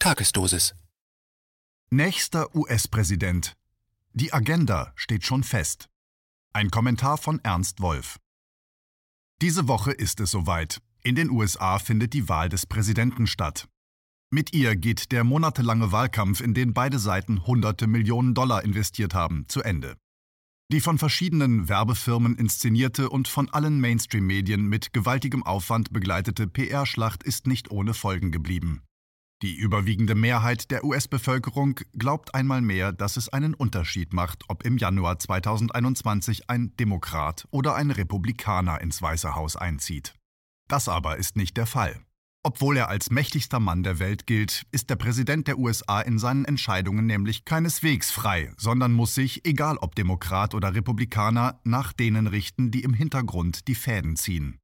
Tagesdosis. Nächster US-Präsident. Die Agenda steht schon fest. Ein Kommentar von Ernst Wolf. Diese Woche ist es soweit. In den USA findet die Wahl des Präsidenten statt. Mit ihr geht der monatelange Wahlkampf, in den beide Seiten hunderte Millionen Dollar investiert haben, zu Ende. Die von verschiedenen Werbefirmen inszenierte und von allen Mainstream-Medien mit gewaltigem Aufwand begleitete PR-Schlacht ist nicht ohne Folgen geblieben. Die überwiegende Mehrheit der US-Bevölkerung glaubt einmal mehr, dass es einen Unterschied macht, ob im Januar 2021 ein Demokrat oder ein Republikaner ins Weiße Haus einzieht. Das aber ist nicht der Fall. Obwohl er als mächtigster Mann der Welt gilt, ist der Präsident der USA in seinen Entscheidungen nämlich keineswegs frei, sondern muss sich, egal ob Demokrat oder Republikaner, nach denen richten, die im Hintergrund die Fäden ziehen.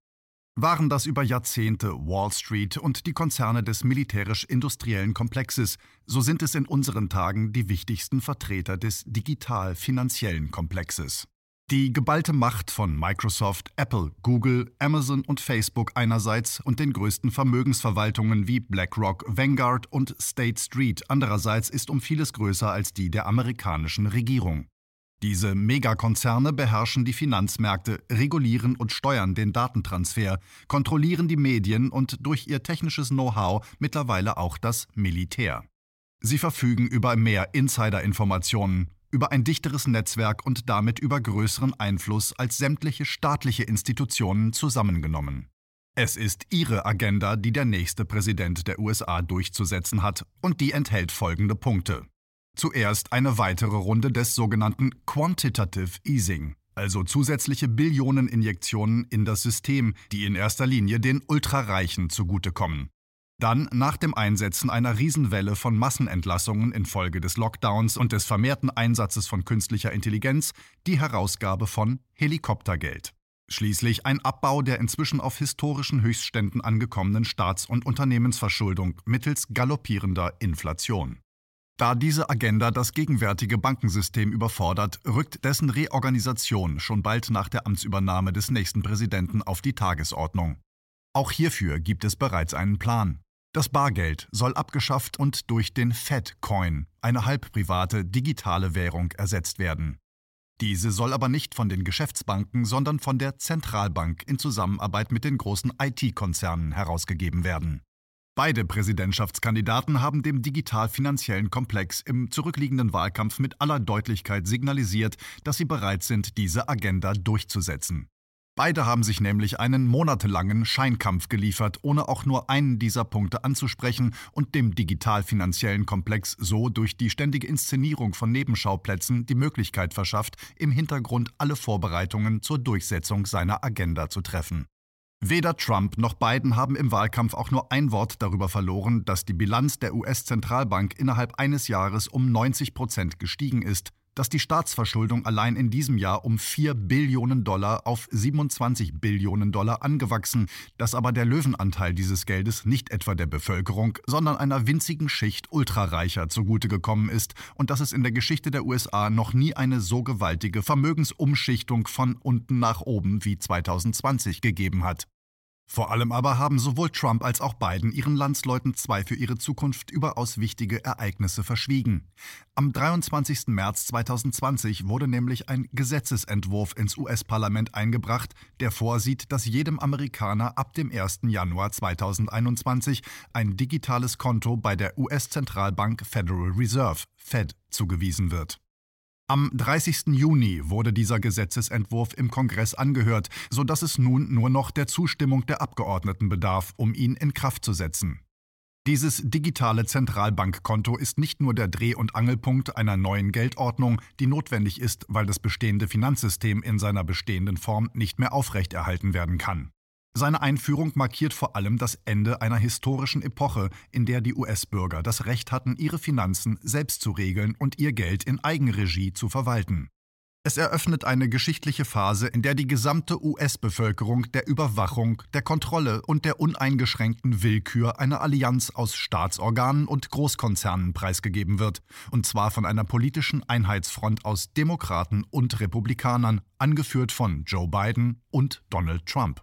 Waren das über Jahrzehnte Wall Street und die Konzerne des militärisch-industriellen Komplexes, so sind es in unseren Tagen die wichtigsten Vertreter des digital-finanziellen Komplexes. Die geballte Macht von Microsoft, Apple, Google, Amazon und Facebook einerseits und den größten Vermögensverwaltungen wie BlackRock, Vanguard und State Street andererseits ist um vieles größer als die der amerikanischen Regierung. Diese Megakonzerne beherrschen die Finanzmärkte, regulieren und steuern den Datentransfer, kontrollieren die Medien und durch ihr technisches Know-how mittlerweile auch das Militär. Sie verfügen über mehr Insider-Informationen, über ein dichteres Netzwerk und damit über größeren Einfluss als sämtliche staatliche Institutionen zusammengenommen. Es ist ihre Agenda, die der nächste Präsident der USA durchzusetzen hat, und die enthält folgende Punkte. Zuerst eine weitere Runde des sogenannten Quantitative Easing, also zusätzliche Billioneninjektionen in das System, die in erster Linie den Ultrareichen zugutekommen. Dann, nach dem Einsetzen einer Riesenwelle von Massenentlassungen infolge des Lockdowns und des vermehrten Einsatzes von künstlicher Intelligenz, die Herausgabe von Helikoptergeld. Schließlich ein Abbau der inzwischen auf historischen Höchstständen angekommenen Staats- und Unternehmensverschuldung mittels galoppierender Inflation. Da diese Agenda das gegenwärtige Bankensystem überfordert, rückt dessen Reorganisation schon bald nach der Amtsübernahme des nächsten Präsidenten auf die Tagesordnung. Auch hierfür gibt es bereits einen Plan. Das Bargeld soll abgeschafft und durch den Fed-Coin, eine halbprivate digitale Währung, ersetzt werden. Diese soll aber nicht von den Geschäftsbanken, sondern von der Zentralbank in Zusammenarbeit mit den großen IT-Konzernen herausgegeben werden. Beide Präsidentschaftskandidaten haben dem digital-finanziellen Komplex im zurückliegenden Wahlkampf mit aller Deutlichkeit signalisiert, dass sie bereit sind, diese Agenda durchzusetzen. Beide haben sich nämlich einen monatelangen Scheinkampf geliefert, ohne auch nur einen dieser Punkte anzusprechen und dem digital-finanziellen Komplex so durch die ständige Inszenierung von Nebenschauplätzen die Möglichkeit verschafft, im Hintergrund alle Vorbereitungen zur Durchsetzung seiner Agenda zu treffen. Weder Trump noch Biden haben im Wahlkampf auch nur ein Wort darüber verloren, dass die Bilanz der US-Zentralbank innerhalb eines Jahres um 90 Prozent gestiegen ist, dass die Staatsverschuldung allein in diesem Jahr um 4 Billionen Dollar auf 27 Billionen Dollar angewachsen, dass aber der Löwenanteil dieses Geldes nicht etwa der Bevölkerung, sondern einer winzigen Schicht Ultrareicher zugute gekommen ist und dass es in der Geschichte der USA noch nie eine so gewaltige Vermögensumschichtung von unten nach oben wie 2020 gegeben hat. Vor allem aber haben sowohl Trump als auch Biden ihren Landsleuten zwei für ihre Zukunft überaus wichtige Ereignisse verschwiegen. Am 23. März 2020 wurde nämlich ein Gesetzesentwurf ins US-Parlament eingebracht, der vorsieht, dass jedem Amerikaner ab dem 1. Januar 2021 ein digitales Konto bei der US-Zentralbank Federal Reserve Fed zugewiesen wird. Am 30. Juni wurde dieser Gesetzesentwurf im Kongress angehört, sodass es nun nur noch der Zustimmung der Abgeordneten bedarf, um ihn in Kraft zu setzen. Dieses digitale Zentralbankkonto ist nicht nur der Dreh- und Angelpunkt einer neuen Geldordnung, die notwendig ist, weil das bestehende Finanzsystem in seiner bestehenden Form nicht mehr aufrechterhalten werden kann. Seine Einführung markiert vor allem das Ende einer historischen Epoche, in der die US-Bürger das Recht hatten, ihre Finanzen selbst zu regeln und ihr Geld in Eigenregie zu verwalten. Es eröffnet eine geschichtliche Phase, in der die gesamte US-Bevölkerung der Überwachung, der Kontrolle und der uneingeschränkten Willkür einer Allianz aus Staatsorganen und Großkonzernen preisgegeben wird, und zwar von einer politischen Einheitsfront aus Demokraten und Republikanern, angeführt von Joe Biden und Donald Trump.